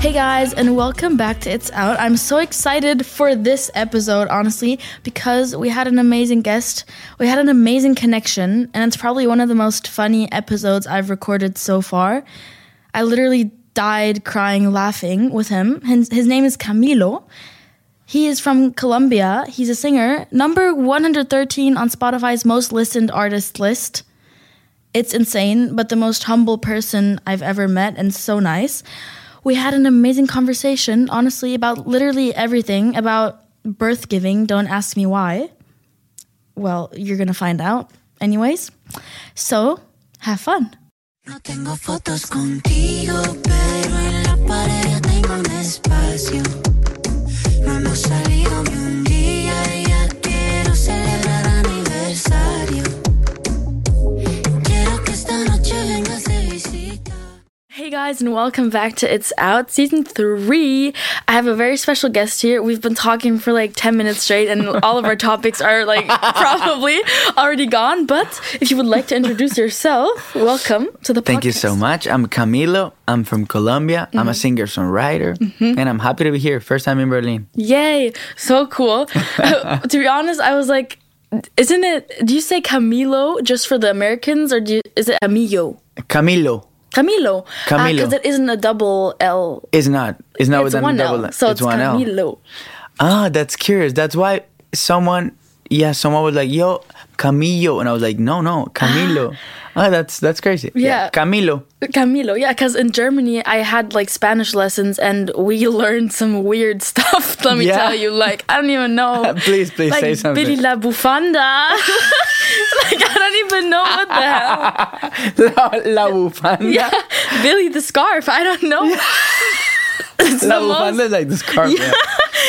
Hey guys, and welcome back to It's Out. I'm so excited for this episode, honestly, because we had an amazing guest. We had an amazing connection, and it's probably one of the most funny episodes I've recorded so far. I literally died crying laughing with him. His, his name is Camilo. He is from Colombia. He's a singer, number 113 on Spotify's most listened artist list. It's insane, but the most humble person I've ever met and so nice. We had an amazing conversation, honestly, about literally everything about birth giving. Don't ask me why. Well, you're gonna find out, anyways. So, have fun. No tengo fotos contigo, pero en la pared tengo un espacio. No hemos salido ni un Hey guys, and welcome back to It's Out Season 3. I have a very special guest here. We've been talking for like 10 minutes straight, and all of our topics are like probably already gone. But if you would like to introduce yourself, welcome to the podcast. Thank you so much. I'm Camilo. I'm from Colombia. I'm Mm-hmm. a singer songwriter, and I'm happy to be here. First time in Berlin. Yay, so cool. to be honest, I was like, isn't it, do you say Camilo just for the Americans, or do you, is it Camillo? Camilo Camilo. Camilo. Because it isn't a double L. It's not. It's not it's with a one double. L. So it's, one L. Camilo. Ah, that's curious. That's why someone, yeah, someone was like, "Yo, Camilo," and I was like, "No, no, Camilo." ah, that's that's crazy. Yeah. Camilo. Camilo, yeah, because in Germany I had like Spanish lessons and we learned some weird stuff. Let me Yeah. tell you, like I don't even know. Please, please like say something. Billy la Bufanda. like I don't even know what the hell. La, la bufanda. Yeah, Billy the scarf. I don't know. it's La the bufanda most, is like the scarf. yeah.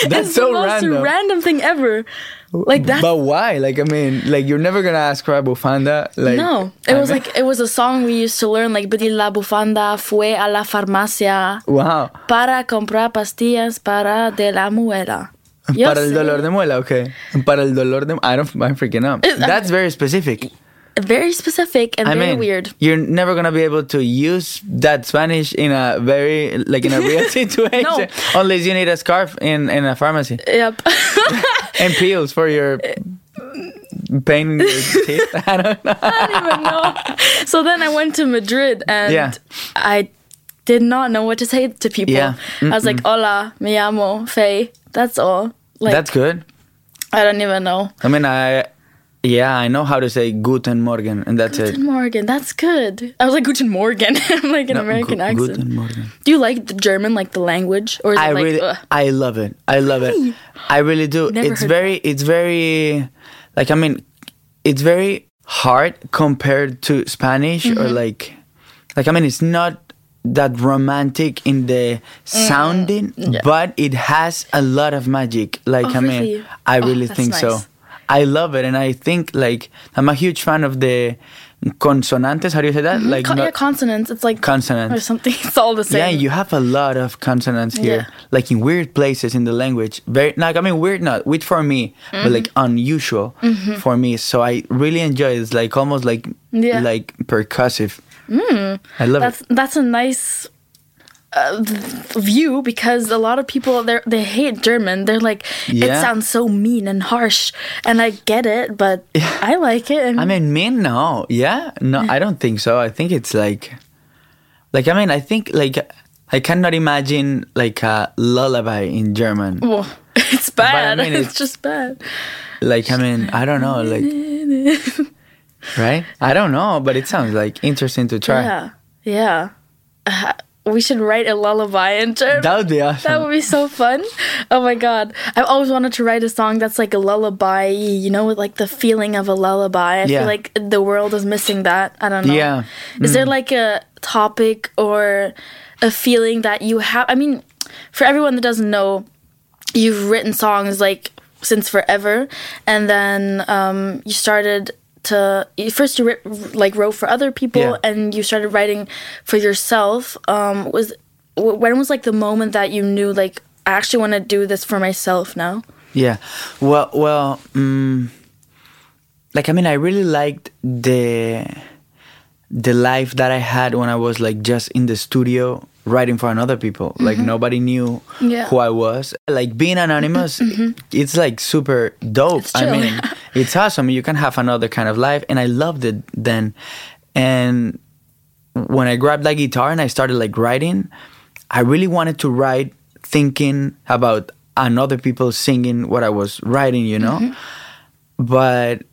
That's it's so the most random. random thing ever. Like that. But why? Like, I mean, like you're never gonna ask for a bufanda. Like, no, it I was mean- like it was a song we used to learn. Like Billy la Bufanda fue a la farmacia Wow. para comprar pastillas para de la muela. Yo Para el dolor de muela, okay. Para el dolor de I don't I'm freaking out. It- uh, That's very specific. Very specific and I very mean, weird. You're never gonna be able to use that Spanish in a very like in a real situation No. unless you need a scarf in in a pharmacy Yep. and pills for your pain in your teeth. I don't know. I don't even know. So then I went to Madrid and Yeah. I did not know what to say to people. Yeah. I was like, "Hola, me llamo Faye." That's all. Like That's good. I don't even know. I mean, I yeah, I know how to say Guten Morgen, and that's Guten it. Guten Morgen. That's good. I was like Guten Morgen. I'm like an No, American gu- accent. Guten Morgen. Do you like the German, like the language, or is I like? really, ugh? I love it. I love it. I really do. Never it's very, it's very, like I mean, it's very hard compared to Spanish or Mm-hmm. like, like I mean, it's not that romantic in the Mm, sounding, but it has a lot of magic. Like Oh, I mean, really? I Oh, really that's think so. I love it, and I think like I'm a huge fan of the consonantes. How do you say that? Like Con- not- yeah, consonants. It's like consonants. or something. It's all the same. Yeah, you have a lot of consonants here, Yeah. like in weird places in the language. Very like I mean weird not weird for me, Mm-hmm. but like unusual for me. So I really enjoy it. It's like almost like Yeah. like percussive. I love that's it. that's a nice uh, view because a lot of people they they hate German. They're like it sounds so mean and harsh, and I get it, but I like it. And I mean, mean, no, yeah, no, I don't think so. I think it's like, like I mean, I think like I cannot imagine like a lullaby in German. well, it's bad. mean, it's, it's- just bad. Like I mean, I don't know, like right? I don't know, but it sounds like interesting to try. Yeah, yeah. Uh, we should write a lullaby in German. That would be awesome. That would be so fun. Oh my god. I've always wanted to write a song that's like a lullaby, you know, with like the feeling of a lullaby. I Yeah. feel like the world is missing that. I don't know. Yeah. Mm. Is there like a topic or a feeling that you have? I mean, for everyone that doesn't know, you've written songs like since forever, and then um, you started to first you like wrote for other people, Yeah. and you started writing for yourself. Um, was when was like the moment that you knew like I actually want to do this for myself now? Yeah. Well, well, mm, like I mean, I really liked the the life that I had when I was like just in the studio writing for another people. Like nobody knew Mm-hmm. Yeah. Mm-hmm. who I was. Like being anonymous, it's like super dope. I mean, it's awesome. You can have another kind of life, and I loved it then. And when I grabbed that guitar and I started like writing, I really wanted to write thinking about another people singing what I was writing, you know? But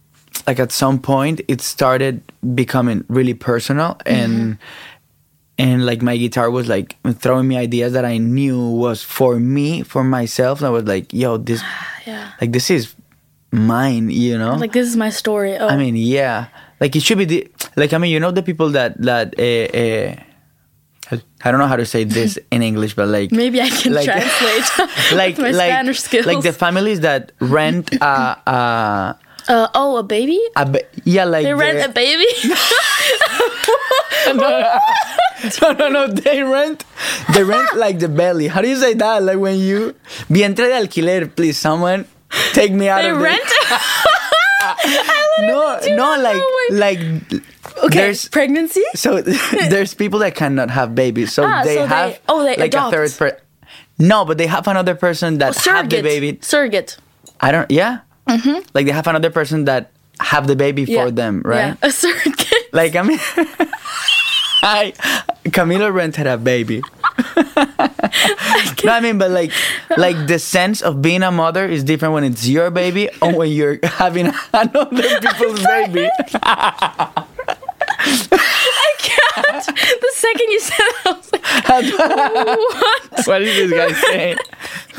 like at some point it started becoming really personal and and like my guitar was like throwing me ideas that I knew was for me, for myself. And I was like, yo, this Yeah. like this is mine, you know? Like this is my story. Oh, I mean, yeah. Like it should be the like I mean, you know the people that that uh, uh, I don't know how to say this in English, but like maybe I can like- translate like my like Spanish skills. like the families that rent a a, uh, oh, a baby? a ba- yeah like They rent a baby? no no no they rent they rent like the belly. How do you say that? Like when you vientre de alquiler, please someone take me out they of rent? No no like like Okay, there's pregnancy? So there's people that cannot have babies, so Ah, they so they- have oh, they like adopt. a third per. No, but they have another person that have the baby. Surrogate. I don't. Yeah. Mm-hmm. Like they have another person that have the baby Yeah. for them, right? Yeah, a surrogate. Like I mean, I Camila rented a baby. no, I mean, but like, like the sense of being a mother is different when it's your baby or when you're having another people's baby. I can't. The second you said that, I was like, what? What is this guy saying?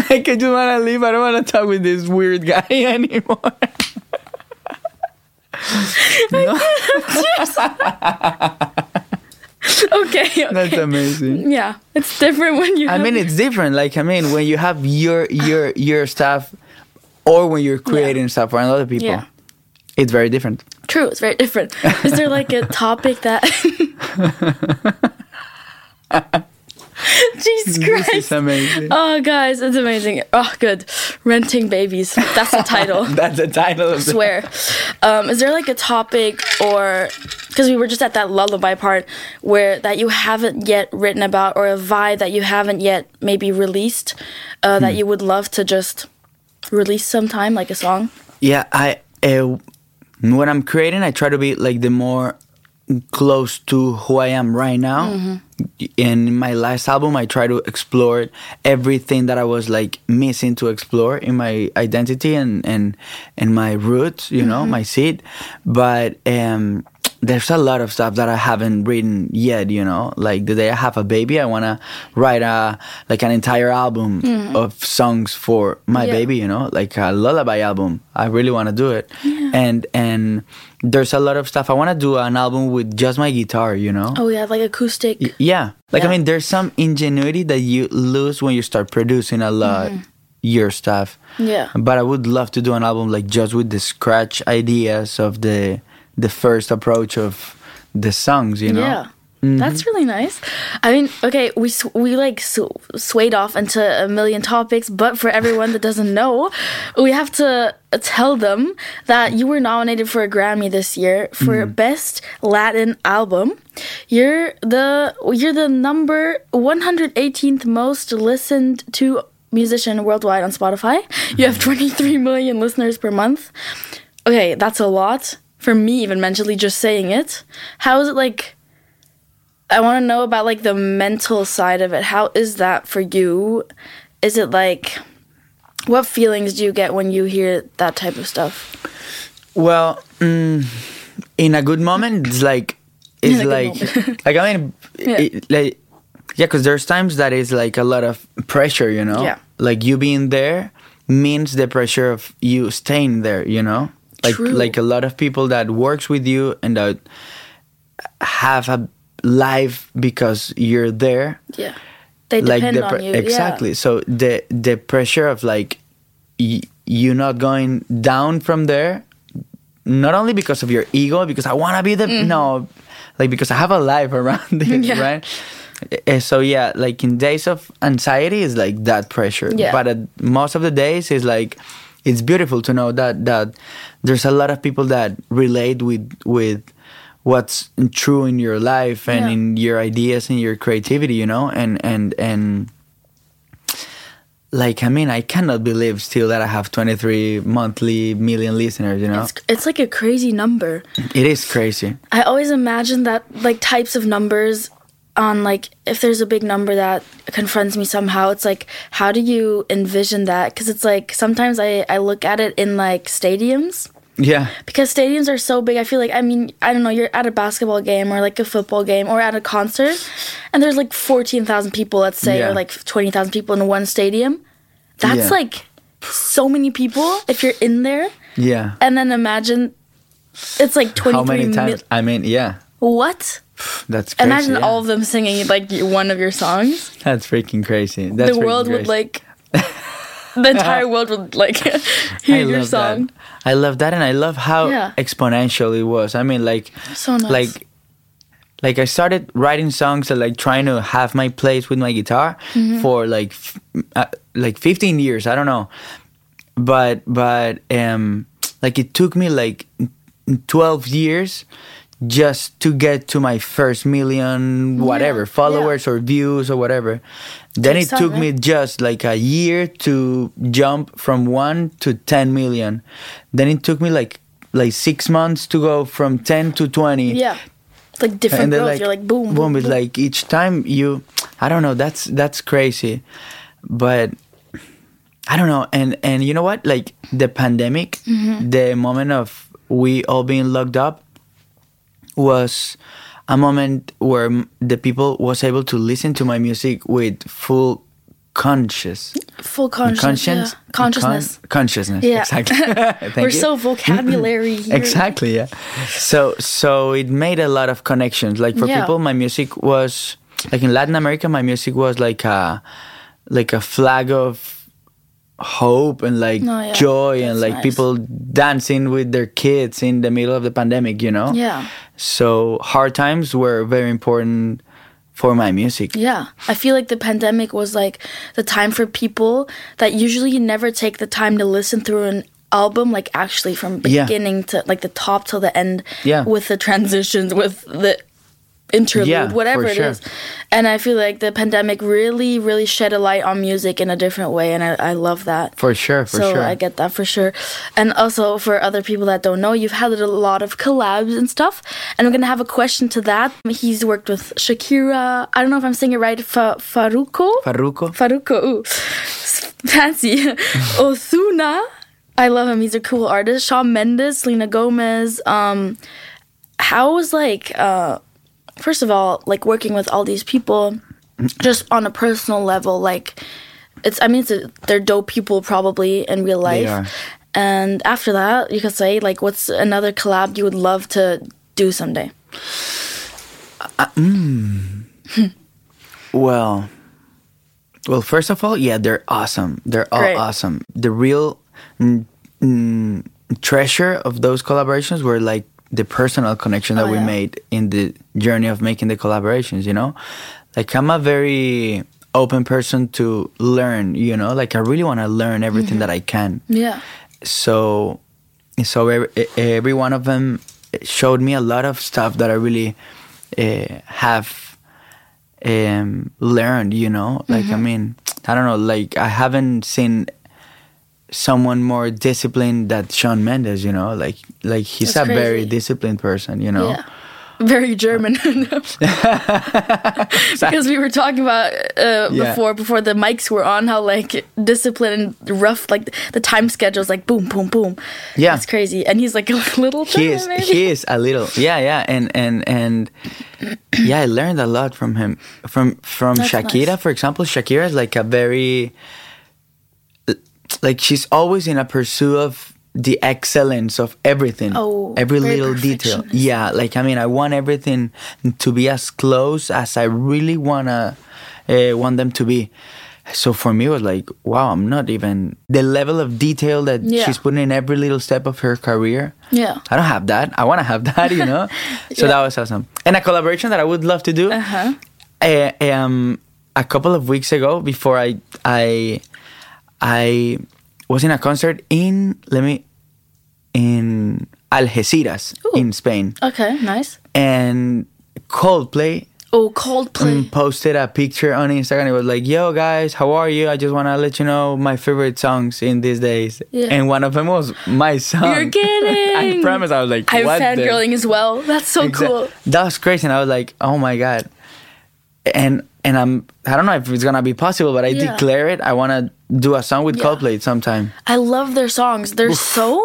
Like, I just want to leave. I don't want to talk with this weird guy anymore. No, Okay. okay. that's amazing. Yeah, it's different when you. I mean, it's different. Like, I mean, when you have your your your stuff, or when you're creating stuff for other people, Yeah. it's very different. true. It's very different. Is there like a topic that? Jesus This Christ. is amazing. Oh, guys, it's amazing. Oh, good. Renting babies. That's the title. That's the title the swear. Um, is there like a topic or because we were just at that lullaby part where that you haven't yet written about or a vibe that you haven't yet maybe released uh, Hmm. that you would love to just release sometime like a song? Yeah, I uh, when I'm creating, I try to be like the more close to who I am right now. And in my last album, I try to explore everything that I was like missing to explore in my identity and and and my roots, you know, my seed. But um, there's a lot of stuff that I haven't written yet, you know. Like the day I have a baby, I wanna write a like an entire album of songs for my Yeah. baby, you know, like a lullaby album. I really wanna do it. And and there's a lot of stuff. I wanna do an album with just my guitar, you know. Oh yeah, like acoustic. Yeah. Like I mean there's some ingenuity that you lose when you start producing a lot your stuff. Mm-hmm. Yeah. But I would love to do an album like just with the scratch ideas of the the first approach of the songs, you know. Yeah. Mm-hmm. That's really nice. I mean, okay, we sw- we like sw- swayed off into a million topics, but for everyone that doesn't know, we have to tell them that you were nominated for a Grammy this year for mm-hmm. best Latin album. You're the you're the number 118th most listened to musician worldwide on Spotify. You have mm-hmm. 23 million listeners per month. Okay, that's a lot for me even mentally just saying it. How is it like I want to know about like the mental side of it. How is that for you? Is it like what feelings do you get when you hear that type of stuff? Well, mm, in a good moment, it's like it's In a good like like I mean, it, like yeah, because there's times that is like a lot of pressure, you know. Yeah. Like you being there means the pressure of you staying there, you know. Like True. like a lot of people that works with you and that have a life because you're there Yeah. They depend the on you. exactly so the the pressure of like y- you not going down from there not only because of your ego because i want to be the no like because i have a life around it Mm-hmm. Yeah. right Eh, so yeah like in days of anxiety is like that pressure Yeah. but at most of the days is like it's beautiful to know that that there's a lot of people that relate with with what's true in your life and Yeah. in your ideas and your creativity you know and and and like i mean i cannot believe still that i have 23 monthly million listeners you know It's, it's like a crazy number. it is crazy I always imagine that like types of numbers on like if there's a big number that confronts me somehow it's like how do you envision that? Because it's like sometimes I, I look at it in like stadiums. Yeah. Because stadiums are so big i feel like i mean i don't know you're at a basketball game or like a football game or at a concert and there's like 14000 people let's say Yeah. or like 20000 people in one stadium. That's Yeah. like so many people if you're in there. Yeah. And then imagine it's like 23 how many times i mean yeah. What that's crazy, imagine yeah. all of them singing like one of your songs that's freaking crazy that's the freaking world would like the entire world would like hear your song That. I love that, and I love how Yeah. exponential it was. I mean, like, So nice. like, like I started writing songs and like trying to have my place with my guitar Mm-hmm. for like, f- uh, like 15 years. I don't know, but but um, like it took me like 12 years just to get to my first million whatever Yeah, followers or views or whatever. Then Takes it time, took right? me just like a year to jump from 1 to 10 million. Then it took me like like 6 months to go from 10 to 20 yeah. Like different and then growth. like you're like boom boom, it's boom. like each time you i don't know that's that's crazy. But i don't know. And and you know what? Like the pandemic Mm-hmm. the moment of we all being locked up was a moment where the people was able to listen to my music with full conscious full conscience, conscience yeah. consciousness con- consciousness Yeah. exactly we're you. so vocabulary here. exactly yeah so so it made a lot of connections like for Yeah. people my music was like in latin america my music was like a like a flag of hope and like yeah. joy and like nice. people dancing with their kids in the middle of the pandemic you know Yeah. so hard times were very important for my music Yeah, I feel like the pandemic was like the time for people that usually never take the time to listen through an album, like actually from Yeah. beginning to like the top till the end, Yeah. with the transitions, with the interlude, Yeah, whatever it sure. is. And I feel like the pandemic really, really shed a light on music in a different way, and I, I love that. for sure for so sure I get that for sure. And also for other people that don't know, you've had a lot of collabs and stuff. And I'm gonna have a question to that. He's worked with Shakira. I don't know if I'm saying it right. Fa- Farruko. Farruko. Ooh. Fancy. Ozuna. I love him. He's a cool artist. Shawn Mendes, Selena Gomez. Um, how was like, uh, first of all, like working with all these people, just on a personal level, like, it's. I mean, it's a, they're dope people probably in real life. And after that, you could say like, what's another collab you would love to do someday? Well, well, first of all, yeah, they're awesome. They're all Great. awesome. The real mm, mm, treasure of those collaborations were like the personal connection that Oh, we made in the journey of making the collaborations. You know, like I'm a very open person to learn. You know, like I really want to learn everything Mm-hmm. that I can Yeah. so so every, every one of them showed me a lot of stuff that I really uh, have um, learned. You know, like Mm-hmm. I mean, I don't know, like I haven't seen someone more disciplined than Shawn Mendes. You know, like like he's That's a very disciplined person. You know. Yeah. Very German. because we were talking about uh, Yeah. before before the mics were on how like disciplined and rough like the time schedule's like boom boom boom. Yeah. It's crazy. And he's like a little he is maybe. he is a little yeah yeah and and and yeah i learned a lot from him from from That's shakira nice. for example shakira is like a very like she's always in a pursuit of the excellence of everything Oh, every little detail yeah like i mean i want everything to be as close as i really wanna uh, want them to be so for me it was like wow i'm not even the level of detail that Yeah. she's putting in every little step of her career Yeah. I don't have that. I want to have that, you know. so Yeah. that was awesome. And a collaboration that I would love to do. Uh-huh. eh, um, a couple of weeks ago, before I I I was in a concert in let me in Algeciras Ooh. in Spain, Okay, nice. and Coldplay Oh, Coldplay. mm, posted a picture on Instagram. It was like, "Yo guys, how are you? I just want to let you know my favorite songs in these days." Yeah. And one of them was my song. You're kidding. I promise. I was like, I'm "What?" the- as well. That's so Exa- cool. That was crazy, and I was like, "Oh my god!" And and I'm I don't know if it's gonna be possible, but I Yeah. declare it. I want to do a song with Yeah. Coldplay sometime. I love their songs. They're so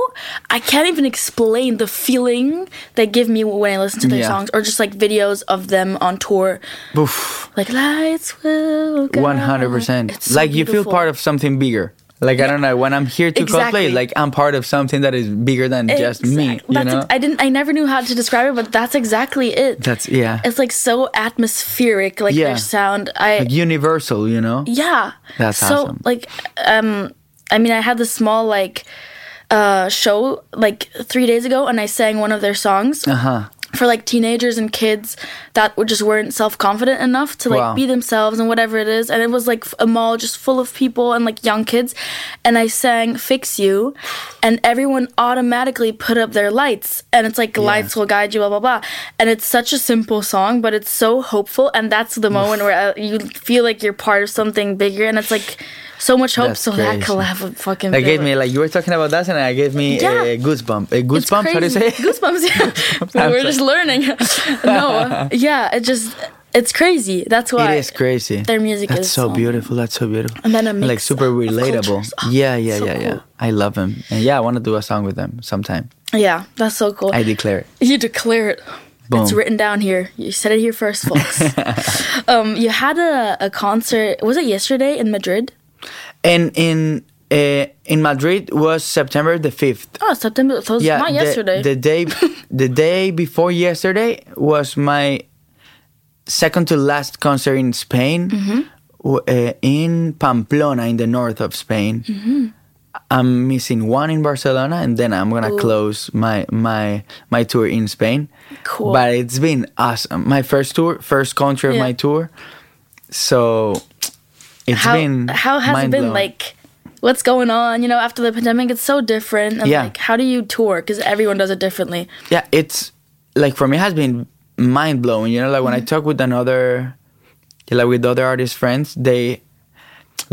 I can't even explain the feeling they give me when I listen to their Yeah. songs or just like videos of them on tour. Oof, Like lights will go. one hundred percent. Like you feel part of something bigger. Like I don't know when I'm here to Exactly. Coldplay, like I'm part of something that is bigger than just me. You That's know? ex- I didn't I never knew how to describe it, but that's exactly it. That's yeah, it's like so atmospheric, like Yeah. their sound. I like universal. You know? Yeah. That's so awesome. like um I mean I had this small like uh show like 3 days ago and I sang one of their songs Uh huh. For like teenagers and kids that just weren't self-confident enough to like Wow. be themselves and whatever it is. And it was like a mall just full of people and like young kids. And I sang Fix You and everyone automatically put up their lights. And it's like lights will guide you blah blah blah. And it's such a simple song but it's so hopeful. And that's the moment where uh, you feel like you're part of something bigger. And it's like so much hope That's so that crazy. collab would fucking That gave me like you were talking about that, and I gave me Yeah. a goosebump. A It's goosebump. How do you say? crazy. Goosebumps, yeah. We're just learning. no, yeah, it just it's crazy. That's why It is crazy. Their music That's is so so- beautiful. That's so beautiful. And then like super relatable. Oh, yeah, yeah, so yeah, yeah. cool. I love them, and yeah, I want to do a song with them sometime. Yeah, that's so cool. I declare it. you declare it. Boom. It's written down here. You said it here first, folks. um, you had a, a concert. Was it yesterday in Madrid? And in uh, in Madrid was September the fifth. Oh, September. So Yeah, not the- yesterday. The, day, the day before yesterday was my second to last concert in Spain, Mm-hmm. uh, in Pamplona, in the north of Spain. Mm-hmm. I'm missing one in Barcelona, and then I'm gonna close my my my tour in Spain. Cool. But it's been awesome. My first tour, first country of my tour. So it's how been how has it been mind-blowing. like? What's going on? You know, after the pandemic, it's so different. And Yeah. like, how do you tour? Because everyone does it differently. yeah it's like for me it has been mind blowing you know like when i mm-hmm. talk with another like with other artist friends they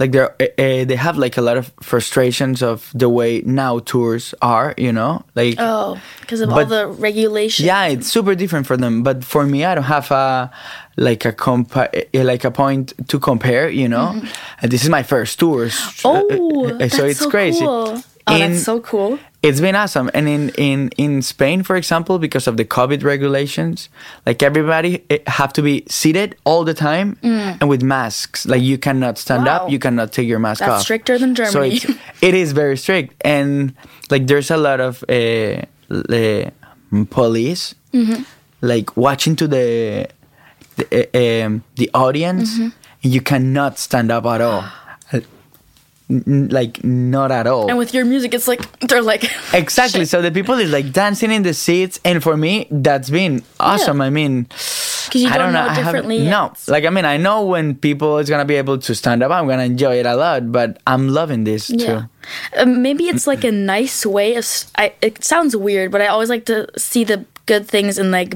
like they're uh, they have like a lot of frustrations of the way now tours are you know? Like Oh, because of all the regulations. yeah it's super different for them. But for me i don't have a like a compa- eh, like a point to compare you know? And this is my first tour Oh, uh, that's so it's so crazy. Cool. Oh, In- that's so cool. it's been awesome and in in in spain for example because of the covid regulations like everybody eh, have to be seated all the time and with masks like you cannot stand Mm. Wow. up you cannot take your mask That's off stricter than so Germany. it's, it is very strict and like there's a lot of uh, uh, police Mm-hmm. like watching to the the, uh, um, the audience Mm-hmm. you cannot stand up at all N- like not at all And with your music, it's like they're like Exactly. So the people is like dancing in the seats, and for me, that's been awesome. I mean, because you I don't, don't know, I haven't- differently. No, like I mean, I know when people is gonna be able to stand up, I'm gonna enjoy it a lot. But I'm loving this Yeah. too. Um, maybe it's like a nice way of. I, it sounds weird, but I always like to see the good things in like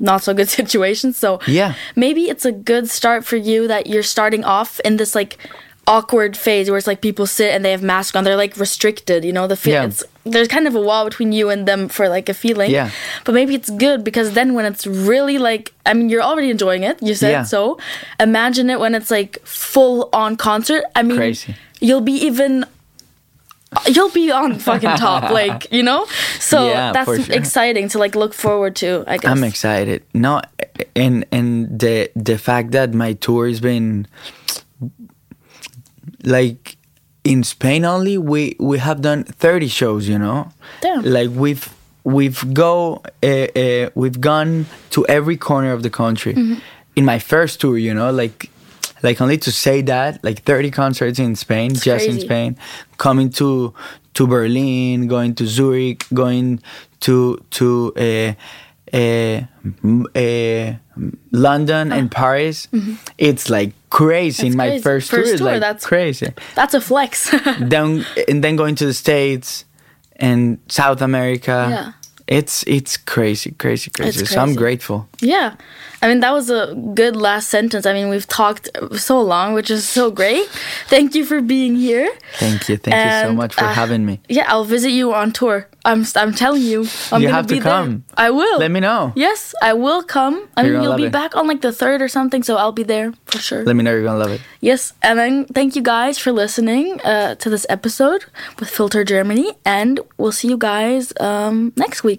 not so good situations. So Yeah. maybe it's a good start for you that you're starting off in this like awkward phase where it's like people sit and they have masks on. They're like restricted. You know, the feel. Yeah. It's, there's kind of a wall between you and them for like a feeling. Yeah. But maybe it's good because then when it's really like, I mean, you're already enjoying it. You said Yeah. so. Imagine it when it's like full on concert. I mean, Crazy. you'll be even you'll be on fucking top like you know so Yeah, that's sure. exciting to like look forward to i guess I'm excited. No, and and the the fact that my tour has been like in Spain only, we we have done 30 shows. You know, Damn. like we've we've go uh, uh, we've gone to every corner of the country. Mm-hmm. In my first tour, you know, like like only to say that like 30 concerts in Spain, just in. Spain, coming to to Berlin, going to Zurich, going to to uh, Eh, eh, London and ah. Paris. Mm-hmm. It's like crazy in Ah. My crazy. first, tour. First It's tour, like that's- crazy. that's a flex then and then going to the States and South America. Yeah. It's it's crazy, crazy, crazy. So I'm grateful. Yeah. I mean, that was a good last sentence. I mean, we've talked so long, which is so great. Thank you for being here. Thank you, thank you so much for uh, having me. Yeah, I'll visit you on tour. I'm I'm telling you, I'm You gonna have to be there. come. I will. Let me know. Yes, I will come. I You're mean, you'll be it. back on like the third or something, so I'll be there for sure. Let me know you're gonna love it. Yes, and then thank you guys for listening uh, to this episode with Filtr Germany, and we'll see you guys um, next week.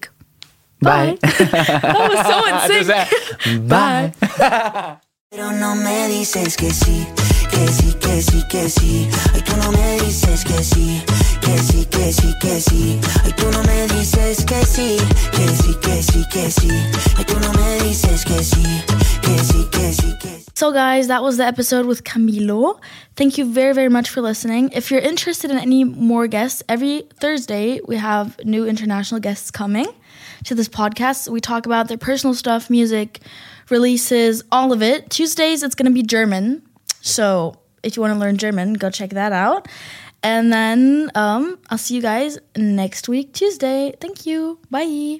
Bye. That was so in sync. Bye. Pero no me dices que sí, que sí, que sí, que sí. Ay, tú no me dices que sí, que sí, que sí, que sí. Ay, tú no me dices que sí, que sí, que sí, que sí. Ay, tú no me dices que sí, que sí, que sí, que sí. So, guys, that was the episode with Camilo. Thank you very, very much for listening. If you're interested in any more guests, every Thursday we have new international guests coming to this podcast. We talk about their personal stuff, music, releases, all of it. Tuesdays, it's going to be German. So, if you want to learn German, go check that out. And then um, I'll see you guys next week, Tuesday. Thank you. Bye.